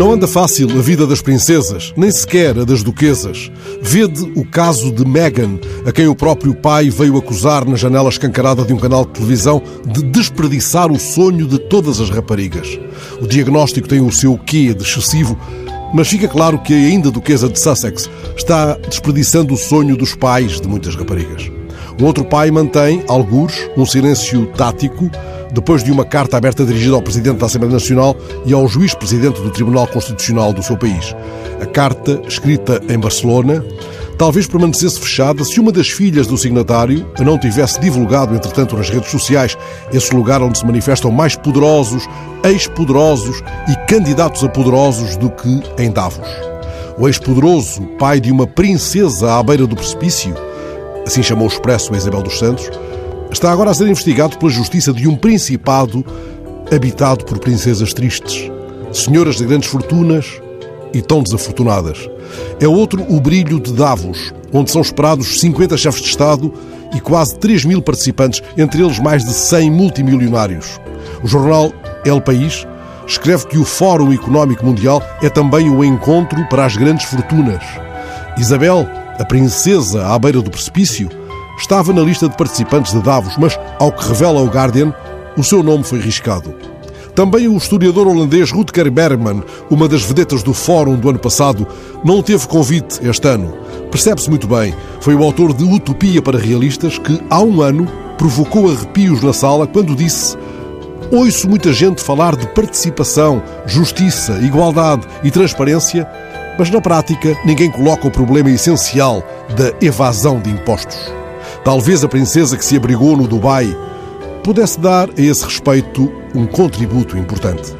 Não anda fácil a vida das princesas, nem sequer a das duquesas. Vede o caso de Meghan, a quem o próprio pai veio acusar na janela escancarada de um canal de televisão de desperdiçar o sonho de todas as raparigas. O diagnóstico tem o seu quê de excessivo, mas fica claro que ainda a duquesa de Sussex está desperdiçando o sonho dos pais de muitas raparigas. Um outro pai mantém, algures, um silêncio tático depois de uma carta aberta dirigida ao Presidente da Assembleia Nacional e ao Juiz-Presidente do Tribunal Constitucional do seu país. A carta, escrita em Barcelona, talvez permanecesse fechada se uma das filhas do signatário não tivesse divulgado, entretanto, nas redes sociais, esse lugar onde se manifestam mais poderosos, ex-poderosos e candidatos a poderosos do que em Davos. O ex-poderoso, pai de uma princesa à beira do precipício, assim chamou o expresso a Isabel dos Santos, está agora a ser investigado pela justiça de um principado habitado por princesas tristes, senhoras de grandes fortunas e tão desafortunadas. É outro o brilho de Davos, onde são esperados 50 chefes de Estado e quase 3 mil participantes, entre eles mais de 100 multimilionários. O jornal El País escreve que o Fórum Económico Mundial é também o encontro para as grandes fortunas. Isabel, a princesa à beira do precipício, estava na lista de participantes de Davos, mas, ao que revela o Guardian, o seu nome foi riscado. Também o historiador holandês Rutger Bergman, uma das vedetas do Fórum do ano passado, não teve convite este ano. Percebe-se muito bem, foi o autor de Utopia para Realistas que, há um ano, provocou arrepios na sala quando disse Ouço muita gente falar de participação, justiça, igualdade e transparência, mas na prática ninguém coloca o problema essencial da evasão de impostos. Talvez a princesa que se abrigou no Dubai pudesse dar a esse respeito um contributo importante.